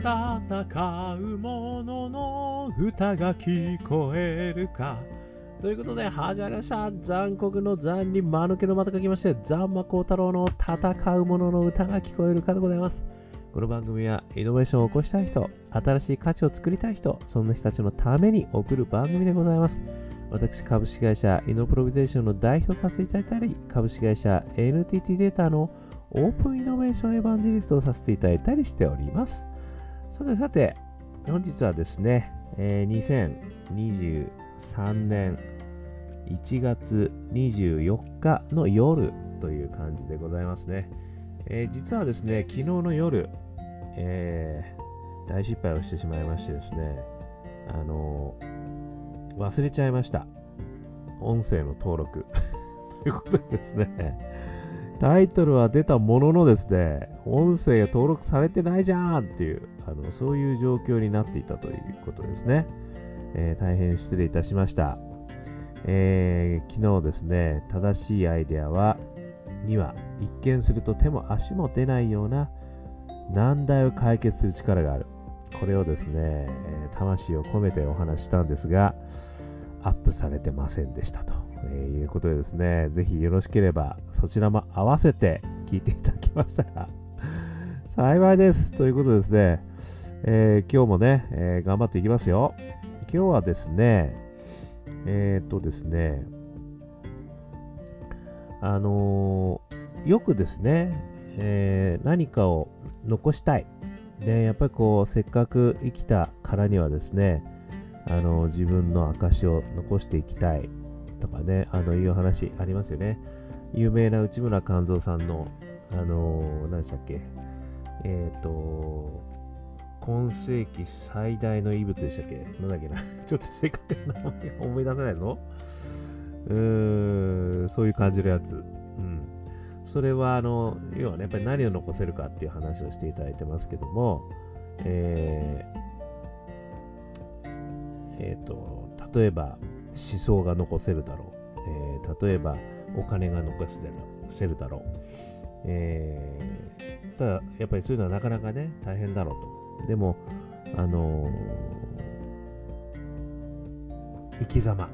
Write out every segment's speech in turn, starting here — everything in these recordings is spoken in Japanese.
戦う者の歌が聞こえるか。ということで始まりました残酷の残に間抜けのまた書きましてザンマコウタロウの戦う者の歌が聞こえるかでございます。この番組はイノベーションを起こしたい人新しい価値を作りたい人そんな人たちのために送る番組でございます。私、株式会社イノプロビゼーションの代表させていただいたり、株式会社 NTT データのオープンイノベーションエヴァンジリストをさせていただいたりしております。さてさて、本日はですね、えー、2023年1月24日の夜という感じでございますね。えー、実はですね、昨日の夜、えー、大失敗をしてしまいましてですね、あのー忘れちゃいました。音声の登録。ということでですね、タイトルは出たもののですね、音声が登録されてないじゃんっていう、あのそういう状況になっていたということですね。えー、大変失礼いたしました。えー、昨日ですね、正しいアイデアは、には一見すると手も足も出ないような難題を解決する力がある。これをですね、魂を込めてお話したんですが、アップされてませんでしたと、え、いうことでですね、ぜひよろしければそちらも合わせて聞いていただきましたら 幸いです。ということでですね、えー、今日もね、えー、頑張っていきますよ。今日はですね、えっ、とですね、あのよくですね、え何かを残したい。で、やっぱりこう、せっかく生きたからにはですね、あの自分の証を残していきたいとかね、あのいう話ありますよね。有名な内村勘三さんの、あのー、何でしたっけ、えっ、ー、と、今世紀最大の遺物でしたっけ？なんだっけな？ちょっと正確な名前思い出せないのうーん、そういう感じのやつ。うん。それは、あの、要はね、やっぱり何を残せるかっていう話をしていただいてますけども、えー、えーと、例えば思想が残せるだろう、えー、例えばお金が残せるだろう、えー、ただやっぱりそういうのはなかなかね大変だろうと。でもあのー、生き様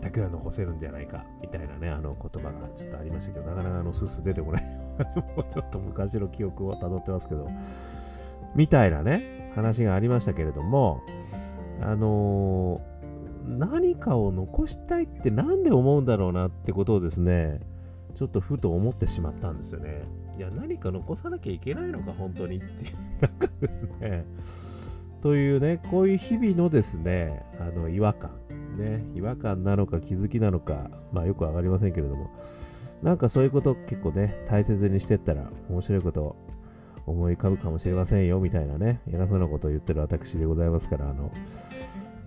だけは残せるんじゃないかみたいなねあの言葉がちょっとありましたけどなかなかあのすす出てこない。もうちょっと昔の記憶をたどってますけど。みたいなね話がありましたけれどもあのー、何かを残したいって何で思うんだろうなってことをですね、ちょっとふと思ってしまったんですよね。いや、何か残さなきゃいけないのか、本当にっていう、なんかですね、というね、こういう日々のですね、あの、違和感。ね、違和感なのか気づきなのか、まあよくわかりませんけれども、なんかそういうこと結構ね、大切にしてったら面白いこと思い浮かぶかもしれませんよみたいなね、偉そうなことを言ってる私でございますから、あの、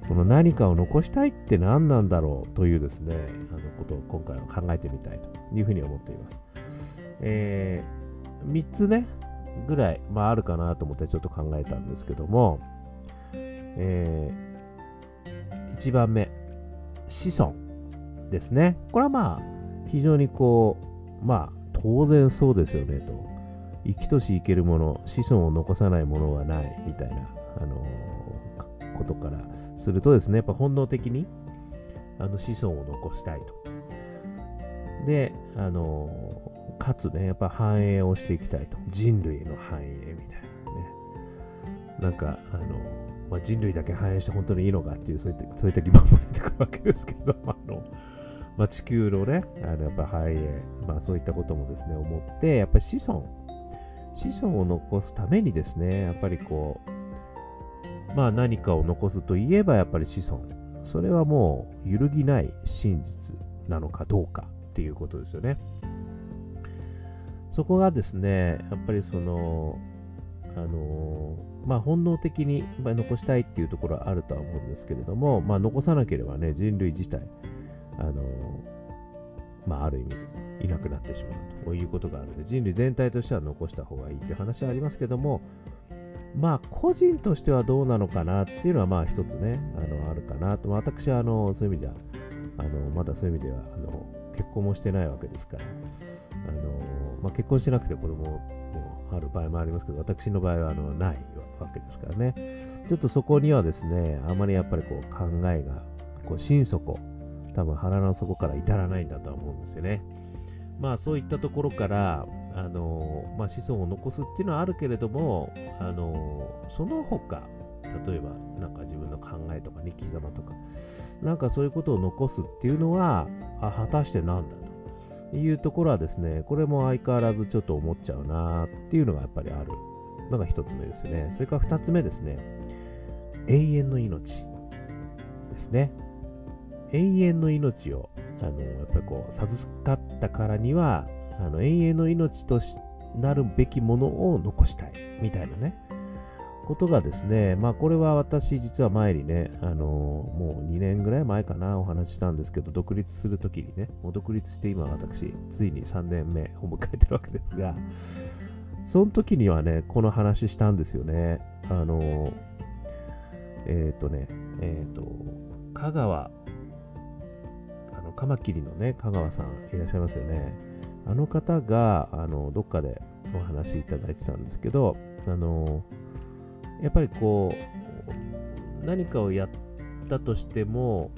この何かを残したいって何なんだろうというですね、あのことを今回は考えてみたいというふうに思っています。えー、3つね、ぐらい、まあ、あるかなと思ってちょっと考えたんですけども、えー、1番目、子孫ですね。これはまあ、非常にこう、まあ、当然そうですよねと。生きとし生けるもの、子孫を残さないものはないみたいな、あのー、ことからするとですね、やっぱ本能的にあの子孫を残したいと。で、あの、かつね、やっぱ繁栄をしていきたいと。人類の繁栄みたいなね。なんか、あの、まあ、人類だけ繁栄して本当にいいのかっていう、そういったそういった疑問も出てくるわけですけど、あの、まあ、地球のね、あのやっぱ繁栄、まあそういったこともですね、思って、やっぱり子孫子孫を残すためにですね、やっぱりこう、まあ何かを残すといえばやっぱり子孫。それはもう揺るぎない真実なのかどうかっていうことですよね。そこがですね、やっぱりその、あのまあ本能的に残したいっていうところはあるとは思うんですけれども、まあ残さなければね、人類自体、あのまあある意味、いなくなってしまうということがあるので、人類全体としては残した方がいいって話はありますけども、まあ、個人としてはどうなのかなっていうのは、まあ、一つね、あの、あるかなと。私は、あの、そういう意味じゃ、あの、まだそういう意味では、あの、結婚もしてないわけですから、あの、まあ、結婚してなくて子供もある場合もありますけど、私の場合はあのないわけですからね。ちょっとそこにはですね、あまりやっぱりこう考えが、こう心底、多分腹の底から至らないんだとは思うんですよね。まあそういったところから、あのまあ、子孫を残すっていうのはあるけれども、あのその他、例えばなんか自分の考えとか日記玉とか、なんかそういうことを残すっていうのは、あ果たしてなんだというところはですね、これも相変わらずちょっと思っちゃうなっていうのがやっぱりあるのが一つ目ですね。それから二つ目ですね、永遠の命ですね。永遠の命を、あの、やっぱりこう、授かったからには、あの永遠の命となるべきものを残したいみたいなね。ことがですね、まあこれは私実は前にね、あのもう2年ぐらい前かなお話ししたんですけど、独立するときにね、もう独立して今私、ついに3年目を迎えてるわけですが、その時にはね、この話したんですよね。あのえっ、ー、とね、えっ、と、香川、あの、カマキリのね、香川さんいらっしゃいますよね。あの方が、あの、どっかでお話しいただいてたんですけど、あのやっぱりこう、何かをやったとしても、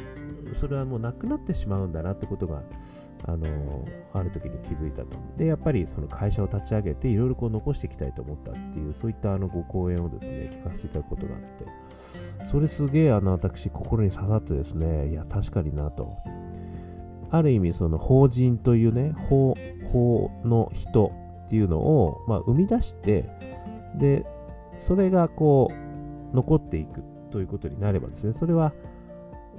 それはもうなくなってしまうんだなってことが、あのある時に気づいたと。で、やっぱりその会社を立ち上げて、いろいろこう残していきたいと思ったっていう、そういったあのご講演をですね、聞かせていただくことがあって、それすげえあの私、心に刺さってですね、いや、確かになと。ある意味、その法人というね、法、法の人っていうのを、まあ、生み出して、で、それがこう、残っていくということになればですね、それは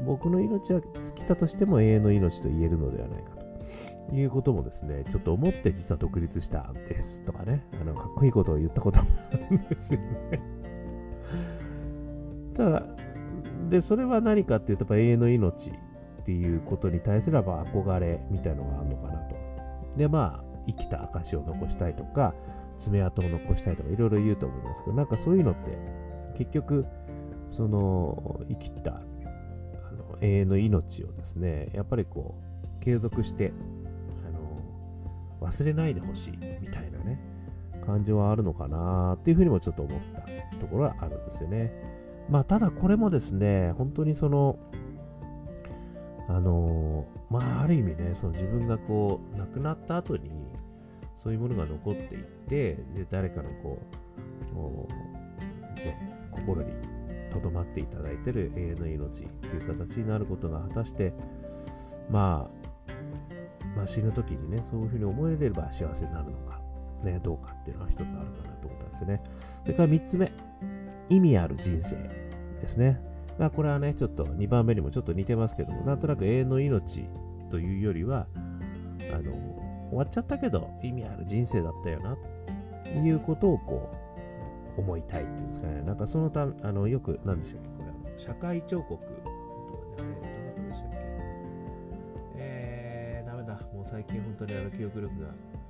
僕の命は尽きたとしても永遠の命と言えるのではないかということもですね、ちょっと思って実は独立したんですとかね、あのかっこいいことを言ったこともあるんですよね。ただ、で、それは何かっていうと、やっぱ永遠の命っていうことに対する憧れみたいのがあるのかなと。で、まあ、生きた証を残したいとか、爪痕を残したいとかいろいろ言うと思いますけど、なんかそういうのって結局、その生きたあの永遠の命をですね、やっぱりこう、継続してあの忘れないでほしいみたいなね、感情はあるのかなっていうふうにもちょっと思ったところはあるんですよね。まあ、ただこれもですね、本当にその、あのまあ、ある意味ね、その自分がこう、亡くなった後に、そういうものが残っていって、で誰かのこう、ね、心に留まっていただいてる永遠の命という形になることが果たして、まあ、まあ、死ぬ時にね、そういうふうに思えれば幸せになるのか、ね、どうかっていうのは一つあるかなと思ったんですよね。それから3つ目、意味ある人生ですね。まあ、これはね、ちょっと2番目にもちょっと似てますけども、なんとなく永遠の命というよりは、あの、終わっちゃったけど意味ある人生だったよなっていうことをこう思いたいっていうんですかね。なんかそのため、あのよく、何でしたっけ、これ、社会彫刻とかね、あれ、どなたでしたっけ？えー、ダメだ。もう最近本当にあの記憶力が、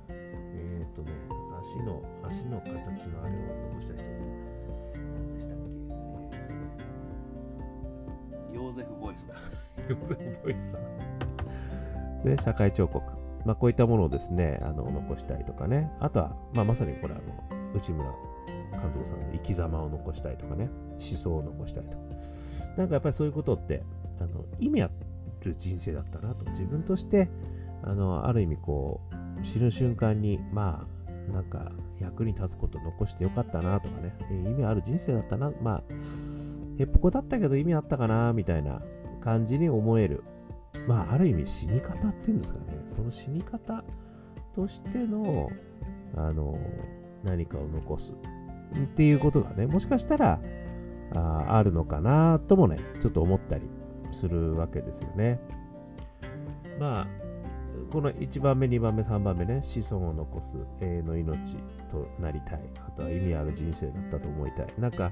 えー、っとね、足の、足の形のあれを残した人ゼフ・ボイスだ。ヨゼフ・ボイスさん。で、社会彫刻。まあ、こういったものをですね、あの残したりとかね、あとは、まあ、まさにこれあの、内村監督さんの生き様を残したりとかね、思想を残したりとか。なんかやっぱりそういうことって、あの意味ある人生だったなと。自分として、あの、ある意味こう、死ぬ瞬間に、まあ、なんか役に立つこと残してよかったなとかね、えー、意味ある人生だったな、まあ、へっぽこだったけど意味あったかなみたいな感じに思える。まあ、ある意味死に方っていうんですかね、その死に方としての、あの、何かを残すっていうことがね、もしかしたら、ああるのかなともね、ちょっと思ったりするわけですよね。まあ、この1番目、2番目、3番目ね、子孫を残す永遠の命。となりたい。あとは意味ある人生だったと思いたい。なんか、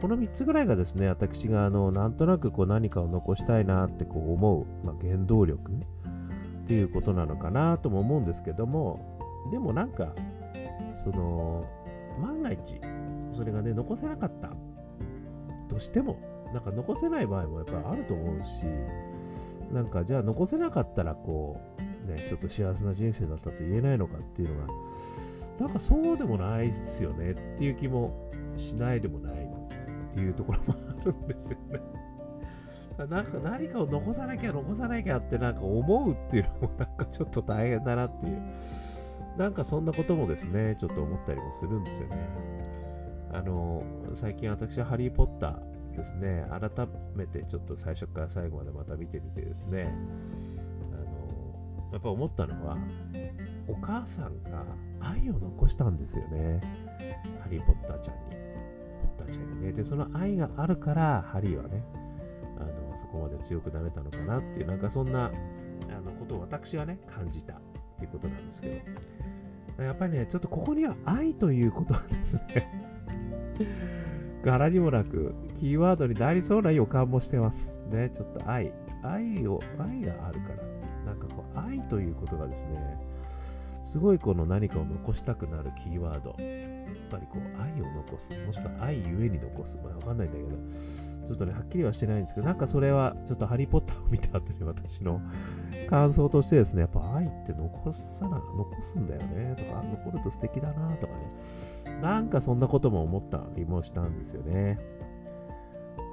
この3つぐらいがですね、私があのなんとなくこう何かを残したいなってこう思う、まあ、原動力っていうことなのかなとも思うんですけども、でもなんか、その、万が一、それがね、残せなかったとしても、なんか残せない場合もやっぱりあると思うし、なんかじゃあ残せなかったらこう、ね、ちょっと幸せな人生だったと言えないのかっていうのが、なんかそうでもないっすよねっていう気もしないでもないっていうところもあるんですよね。なんか何かを残さなきゃ残さなきゃってなんか思うっていうのもなんかちょっと大変だなっていう。なんかそんなこともですね、ちょっと思ったりもするんですよね。あの、最近私はハリー・ポッターですね、改めてちょっと最初から最後までまた見てみてですね、やっぱ思ったのは、お母さんが愛を残したんですよね。ハリー・ポッターちゃんに。ポッターちゃんにね。で、その愛があるから、ハリーはね、あの、そこまで強くなれたのかなっていう、なんかそんな、あの、ことを私はね、感じたっていうことなんですけど。やっぱりね、ちょっとここには愛ということなんですね。柄にもなく、キーワードになりそうな予感もしてます。ね、ちょっと愛。愛を、愛があるから。愛ということがですね、すごいこの何かを残したくなるキーワード。やっぱりこう、愛を残す。もしくは愛ゆえに残す。まあわかんないんだけど、ちょっとね、はっきりはしてないんですけど、なんかそれは、ちょっとハリー・ポッターを見た後に私の感想としてですね、やっぱ愛って残さな、残すんだよね、とか、残ると素敵だな、とかね。なんかそんなことも思ったりもしたんですよね。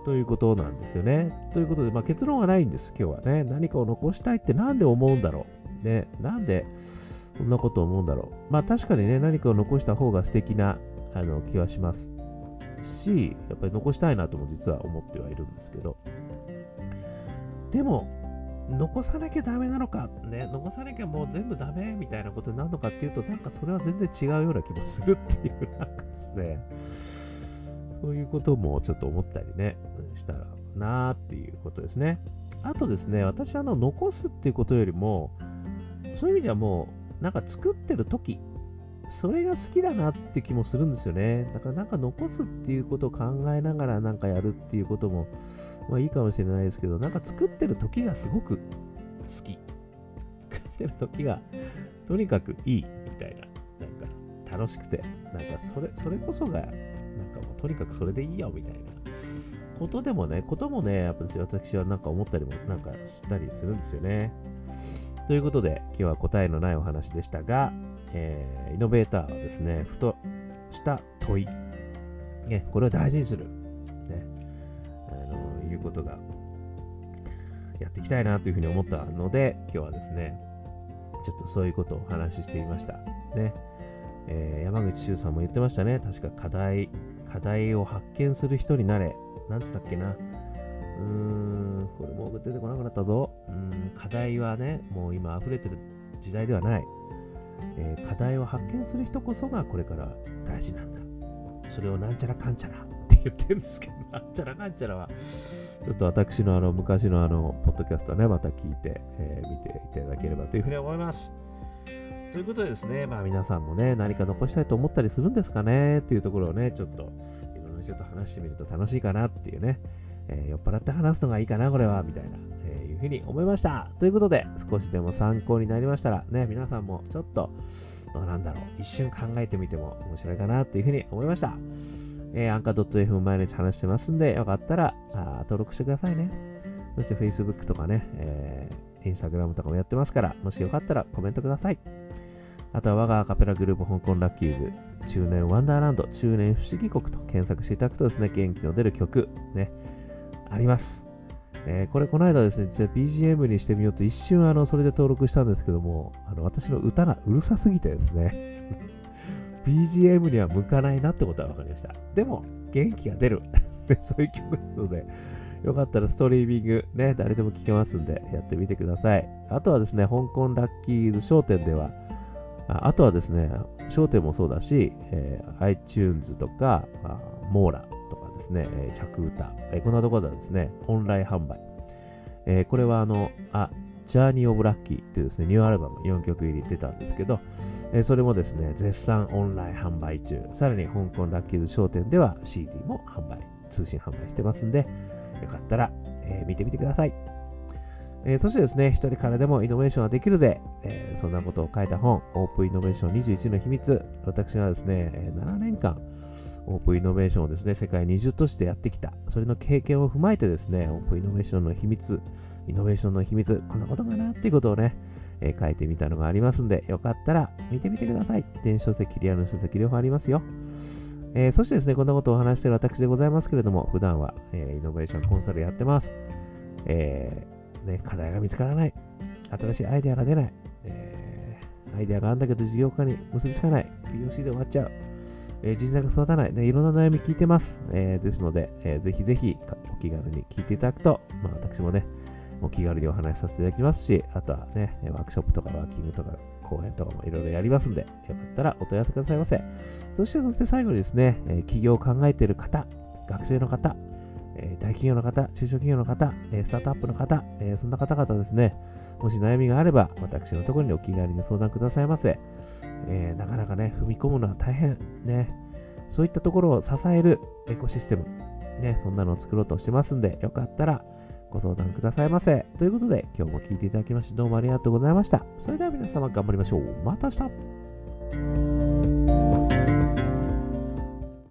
ということなんですよね。ということで、まあ、結論はないんです、今日はね。何かを残したいってなんで思うんだろう。ね、なんでそんなこと思うんだろう。まあ確かにね、何かを残した方が素敵なあの気はしますし、やっぱり残したいなとも実は思ってはいるんですけど。でも、残さなきゃダメなのか、ね、残さなきゃもう全部ダメみたいなことになるのかっていうと、なんかそれは全然違うような気もするっていう、なんかですね、そういうこともちょっと思ったりね、したらなーっていうことですね。あとですね、私あの、残すっていうことよりも、そういう意味ではもう、なんか作ってる時、それが好きだなって気もするんですよね。だからなんか残すっていうことを考えながらなんかやるっていうことも、まあいいかもしれないですけど、なんか作ってる時がすごく好き。作ってる時がとにかくいいみたいな、なんか楽しくて、なんかそれ、それこそが、なんかもうとにかくそれでいいよみたいな。ことでもね、こともね、やっぱ私はなんか思ったりもなんかしたりするんですよね。ということで、今日は答えのないお話でしたが、えー、イノベーターはですね、ふとした問い、ね、これを大事にする、ね、あのいうことがやっていきたいなというふうに思ったので、今日はですね、ちょっとそういうことをお話ししてみました。ね。えー、山口周さんも言ってましたね。確か課題、課題を発見する人になれ。なんつったっけな。うーん、これもう出てこなくなったぞ。うん、課題はね、もう今溢れてる時代ではない。えー、課題を発見する人こそがこれから大事なんだ。それをなんちゃらかんちゃらって言ってるんですけど、なんちゃらかんちゃらは、ちょっと私のあの昔のあの、ポッドキャストね、また聞いて、えー、見ていただければというふうに思います。ということでですね、まあ皆さんもね、何か残したいと思ったりするんですかねっていうところをね、ちょっといろんな人と話してみると楽しいかなっていうね、えー、酔っ払って話すのがいいかな、これは、みたいな、えー、いうふうに思いました。ということで、少しでも参考になりましたら、ね、皆さんもちょっと、なんだろう、一瞬考えてみても面白いかなっていうふうに思いました。えー、アンカー .fm 毎日話してますんで、よかったらあ登録してくださいね。そして Facebook とかね、えー、Instagram とかもやってますから、もしよかったらコメントください。あとは我がアカペラグループ香港ラッキー部、中年ワンダーランド、中年不思議国と検索していただくとですね、元気の出る曲、ね、あります。えー、これこの間ですね、実は BGM にしてみようと一瞬あの、それで登録したんですけども、あの、私の歌がうるさすぎてですね、BGM には向かないなってことは分かりました。でも、元気が出る。そういう曲ですので、よかったらストリーミングね、誰でも聴けますんで、やってみてください。あとはですね、香港ラッキーズ商店では、あとはですね、商店もそうだし、えー、iTunes とか、あモーラとかですね、えー、着歌、えー、こんなところではですね、オンライン販売。えー、これはあの、あ、ジャーニー・オブ・ラッキーというですね、ニューアルバム4曲入り出たんですけど、えー、それもですね、絶賛オンライン販売中。さらに香港ラッキーズ商店では CD も販売、通信販売してますんで、よかったら、え、見てみてください。えー、そしてですね、一人からでもイノベーションができるで、えー、そんなことを書いた本、オープンイノベーション21の秘密。私はですね、7年間、オープンイノベーションをですね、世界20都市でやってきた。それの経験を踏まえてですね、オープンイノベーションの秘密、イノベーションの秘密、こんなことかなっていうことをね、えー書いてみたのがありますんで、よかったら見てみてください。電子書籍、リアルの書籍、両方ありますよ。えーそしてですね、こんなことをお話している私でございますけれども、普段は、えーイノベーションコンサルやってます。えーね、課題が見つからない。新しいアイデアが出ない。えーアイデアがあるんだけど事業化に結びつかない。POC で終わっちゃう。えー人材が育たない、ね。いろんな悩み聞いてます。えーですので、えーぜひぜひお気軽に聞いていただくと、まあ私もね、お気軽にお話しさせていただきますし、あとはね、ワークショップとかワーキングとか講演とかもいろいろやりますんで、よかったらお問い合わせくださいませ。そして、そして最後にですね、えー起業を考えている方、学生の方、え大企業の方、中小企業の方、えスタートアップの方、えそんな方々ですね、もし悩みがあれば、私のところにお気軽に相談くださいませ。えなかなかね、踏み込むのは大変。ね。そういったところを支えるエコシステム。ね、そんなのを作ろうとしてますんで、よかったらご相談くださいませ。ということで、今日も聞いていただきまして、どうもありがとうございました。それでは皆様頑張りましょう。また明日